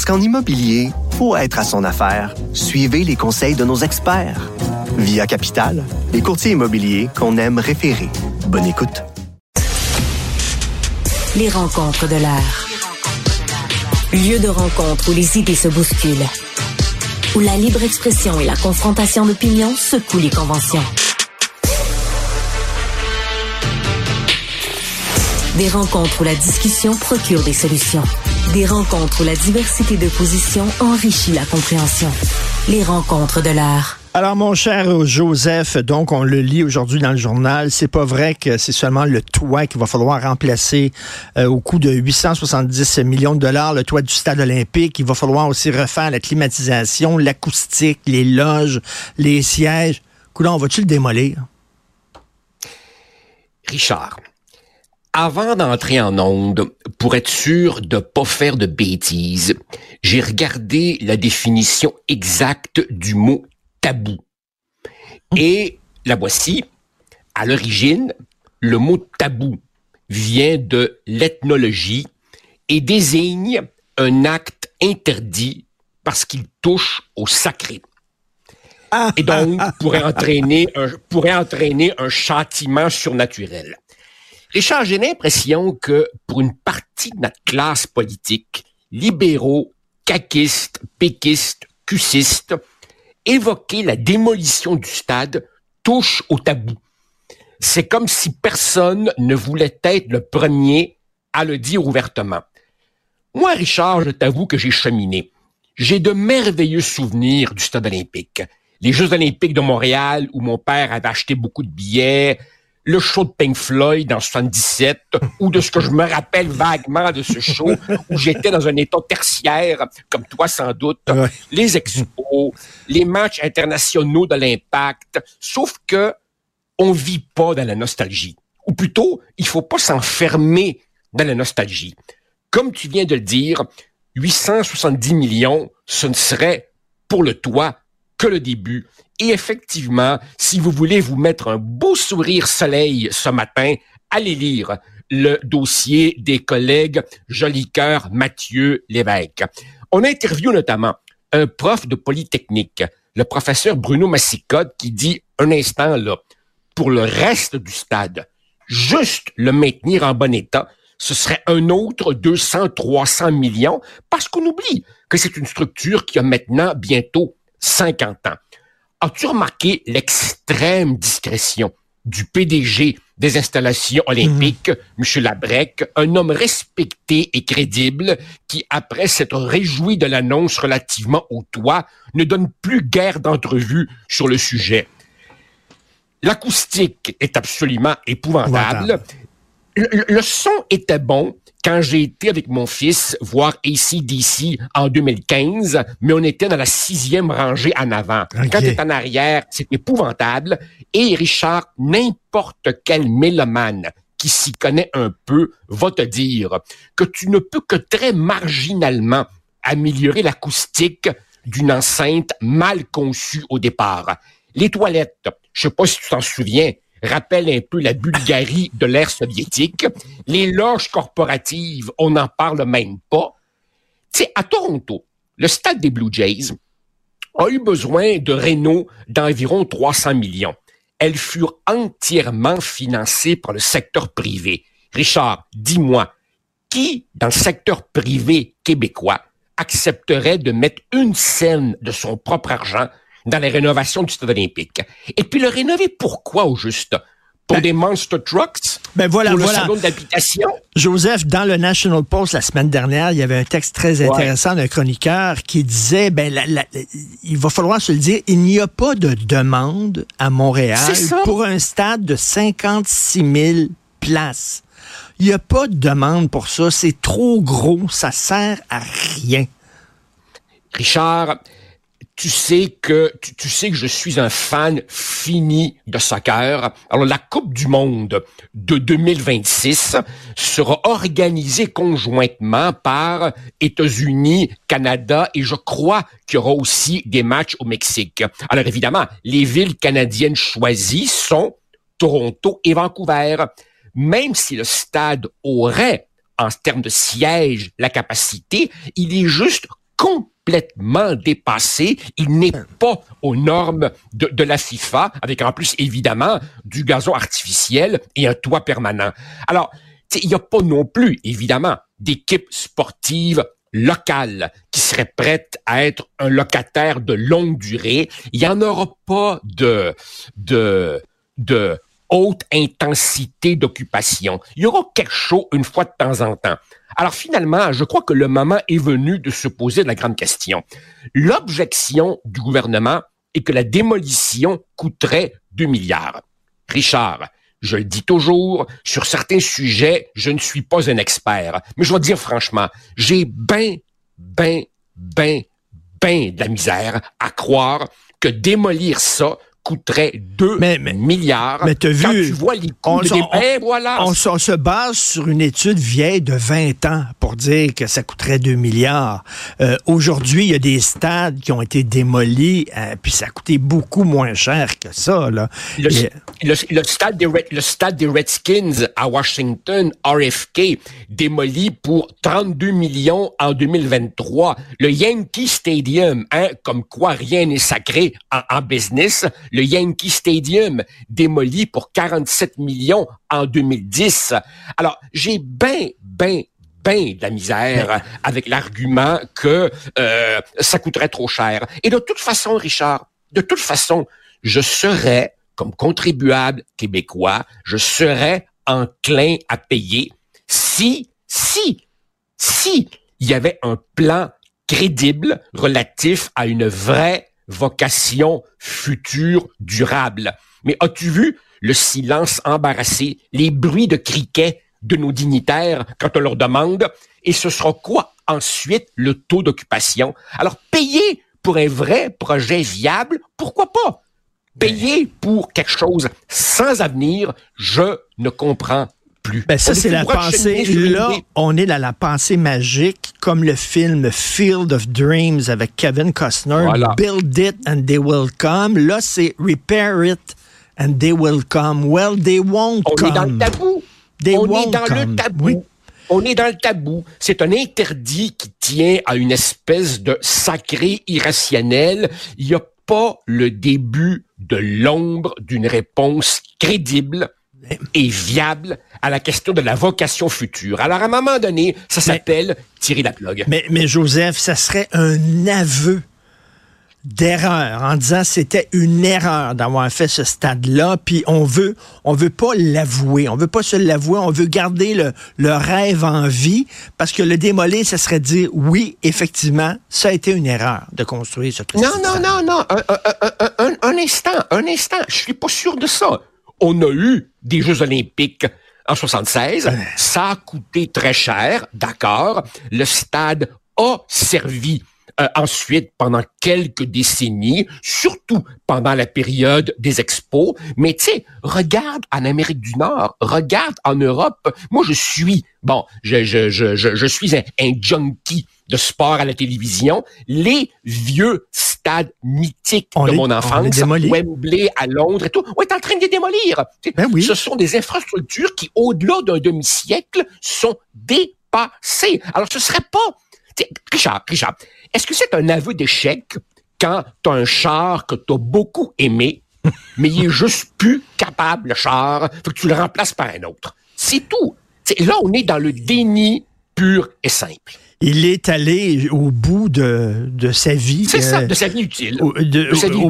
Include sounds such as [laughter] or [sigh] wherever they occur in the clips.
Parce qu'en immobilier, pour être à son affaire, suivez les conseils de nos experts. Via Capital, les courtiers immobiliers qu'on aime référer. Bonne écoute. Les rencontres de l'art. Lieu de rencontre où les idées se bousculent. Où la libre expression et la confrontation d'opinions secouent les conventions. Des rencontres où la discussion procure des solutions. Des rencontres où la diversité de positions enrichit la compréhension. Les rencontres de l'art. Alors, mon cher Joseph, donc on le lit aujourd'hui dans le journal, c'est pas vrai que c'est seulement le toit qu'il va falloir remplacer euh, au coût de 870 millions de dollars, le toit du stade olympique. Il va falloir aussi refaire la climatisation, l'acoustique, les loges, les sièges. Coudon, va-tu le démolir? Richard, avant d'entrer en onde, pour être sûr de pas faire de bêtises, j'ai regardé la définition exacte du mot tabou. Et la voici. À l'origine, le mot tabou vient de l'ethnologie et désigne un acte interdit parce qu'il touche au sacré. Et donc pourrait entraîner un, pourrait entraîner un châtiment surnaturel. Richard, j'ai l'impression que pour une partie de notre classe politique, libéraux, caquistes, péquistes, cussistes, évoquer la démolition du stade touche au tabou. C'est comme si personne ne voulait être le premier à le dire ouvertement. Moi, Richard, je t'avoue que j'ai cheminé. J'ai de merveilleux souvenirs du stade olympique. Les Jeux olympiques de Montréal, où mon père avait acheté beaucoup de billets, le show de Pink Floyd en 77, ou de ce que je me rappelle vaguement de ce show, où j'étais dans un état tertiaire, comme toi sans doute, les expos, les matchs internationaux de l'impact, sauf que on vit pas dans la nostalgie. Ou plutôt, il faut pas s'enfermer dans la nostalgie. Comme tu viens de le dire, 870 millions, ce ne serait pour le toit que le début. Et effectivement, si vous voulez vous mettre un beau sourire soleil ce matin, allez lire le dossier des collègues Jolicoeur, Mathieu, Lévesque. On interviewe notamment un prof de Polytechnique, le professeur Bruno Massicotte, qui dit un instant là, pour le reste du stade, juste le maintenir en bon état, ce serait un autre 200, 300 millions, parce qu'on oublie que c'est une structure qui a maintenant bientôt 50 ans. As-tu remarqué l'extrême discrétion du PDG des installations olympiques, M. Labrec, un homme respecté et crédible qui, après s'être réjoui de l'annonce relativement au toit, ne donne plus guère d'entrevue sur le sujet? L'acoustique est absolument épouvantable. Le, le, son était bon quand j'ai été avec mon fils voir ACDC en 2015, mais on était dans la sixième rangée en avant. Quand tu es en arrière, c'est épouvantable. Et Richard, n'importe quel mélomane qui s'y connaît un peu va te dire que tu ne peux que très marginalement améliorer l'acoustique d'une enceinte mal conçue au départ. Les toilettes, je sais pas si tu t'en souviens, rappelle un peu la Bulgarie de l'ère soviétique. Les loges corporatives, on n'en parle même pas. Tu sais, à Toronto, le stade des Blue Jays a eu besoin de réno d'environ 300 millions. Elles furent entièrement financées par le secteur privé. Richard, dis-moi, qui dans le secteur privé québécois accepterait de mettre une scène de son propre argent dans la rénovation du stade olympique. Et puis le rénover pourquoi au juste? Pour ben, des monster trucks? Ben voilà, pour le voilà. salon d'habitation? Joseph, dans le National Post la semaine dernière, il y avait un texte très intéressant d'un chroniqueur qui disait, ben, la, la, il va falloir se le dire, il n'y a pas de demande à Montréal pour un stade de 56 000 places. Il n'y a pas de demande pour ça. C'est trop gros. Ça sert à rien. Richard, tu sais que tu, sais que je suis un fan fini de soccer. Alors la Coupe du monde de 2026 sera organisée conjointement par États-Unis, Canada et je crois qu'il y aura aussi des matchs au Mexique. Alors évidemment, les villes canadiennes choisies sont Toronto et Vancouver. Même si le stade aurait en termes de siège la capacité, il est juste complètement dépassé. Il n'est pas aux normes de, la FIFA, avec en plus évidemment du gazon artificiel et un toit permanent. Alors, il n'y a pas non plus, évidemment, d'équipe sportive locale qui serait prête à être un locataire de longue durée. Il n'y en aura pas de, de, de haute intensité d'occupation. Il y aura quelque chose une fois de temps en temps. Alors finalement, je crois que le moment est venu de se poser la grande question. L'objection du gouvernement est que la démolition coûterait 2 milliards. Richard, je le dis toujours, sur certains sujets, je ne suis pas un expert. Mais je dois dire franchement, j'ai ben, ben, ben, ben de la misère à croire que démolir ça coûterait 2 milliards. Mais vu, tu vois les coûts voilà. On, se base sur une étude vieille de 20 ans pour dire que ça coûterait 2 milliards. Euh, aujourd'hui, il y a des stades qui ont été démolis, euh, puis ça a coûté beaucoup moins cher que ça. Là. Le, stade des le stade des Redskins à Washington, RFK, démoli pour 32 millions en 2023. Le Yankee Stadium, hein, comme quoi rien n'est sacré en, en business, le Yankee Stadium démoli pour 47 millions en 2010. Alors, j'ai ben, ben, ben de la misère avec l'argument que euh, ça coûterait trop cher. Et de toute façon, Richard, de toute façon, je serais, comme contribuable québécois, je serais enclin à payer si, si, si il y avait un plan crédible relatif à une vraie vocation future durable. Mais as-tu vu le silence embarrassé, les bruits de criquets de nos dignitaires quand on leur demande et ce sera quoi ensuite le taux d'occupation? Alors payer pour un vrai projet viable, pourquoi pas? Payer pour quelque chose sans avenir, je ne comprends ben, ça, c'est la pensée. Là, on est dans la pensée magique, comme le film Field of Dreams avec Kevin Costner. Build it and they will come. Là, c'est Repair it and they will come. Well, they won't on come. On est dans le tabou. on est dans le tabou. On est dans le tabou. C'est un interdit qui tient à une espèce de sacré irrationnel. Il n'y a pas le début de l'ombre d'une réponse crédible et viable à la question de la vocation future. Alors, à un moment donné, ça s'appelle tirer la plug. Mais, mais Joseph, ça serait un aveu d'erreur en disant c'était une erreur d'avoir fait ce stade-là, puis on veut on veut pas l'avouer, on veut pas se l'avouer, on veut garder le, le rêve en vie parce que le démolir, ça serait dire oui, effectivement, ça a été une erreur de construire ce Non, non, non, non, un, un, un, un, instant, un instant, je suis pas sûr de ça on a eu des Jeux olympiques en 76. Ça a coûté très cher, d'accord. Le stade a servi euh, ensuite pendant quelques décennies, surtout pendant la période des expos. Mais tu sais, regarde en Amérique du Nord, regarde en Europe. Moi, je suis, bon, je, je, je, je, suis un, un junkie de sport à la télévision. Les vieux stades mythiques de mon enfance, Wembley à Londres et tout, on est en train de les démolir. Ben oui. Ce sont des infrastructures qui, au-delà d'un demi-siècle, sont dépassées. Alors, ce serait pas... Richard, Richard, est-ce que c'est un aveu d'échec quand tu as un char que tu as beaucoup aimé, [laughs] mais il est juste plus capable, le char, faut que tu le remplaces par un autre? C'est tout. là, on est dans le déni pur et simple il est allé au bout de, de sa vie. C'est ça, euh, de sa vie utile. Au,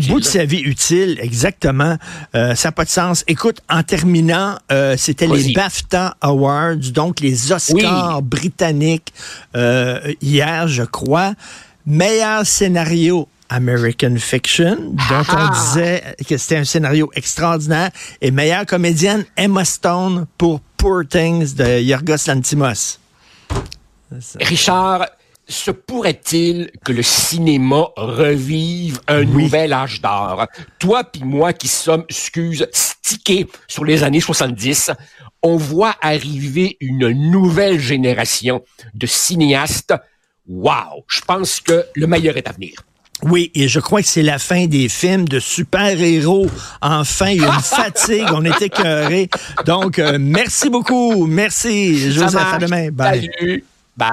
bout de sa vie utile, exactement. Euh, ça n'a pas de sens. Écoute, en terminant, euh, c'était les BAFTA Awards, donc les Oscars britanniques, hier, je crois. Meilleur scénario American Fiction, dont on disait que c'était un scénario extraordinaire, et meilleure comédienne Emma Stone pour Poor Things de Yorgos Lantimos. Richard, se pourrait-il que le cinéma revive un nouvel âge d'or? Toi puis moi qui sommes, excuse, stickés sur les années 70, on voit arriver une nouvelle génération de cinéastes. Wow! Je pense que le meilleur est à venir. Oui, et je crois que c'est la fin des films de super-héros. Enfin, il y a une [laughs] fatigue, on est écœurés. Donc, euh, merci beaucoup. Merci, Joseph. À demain. Bye. Salut. Bye.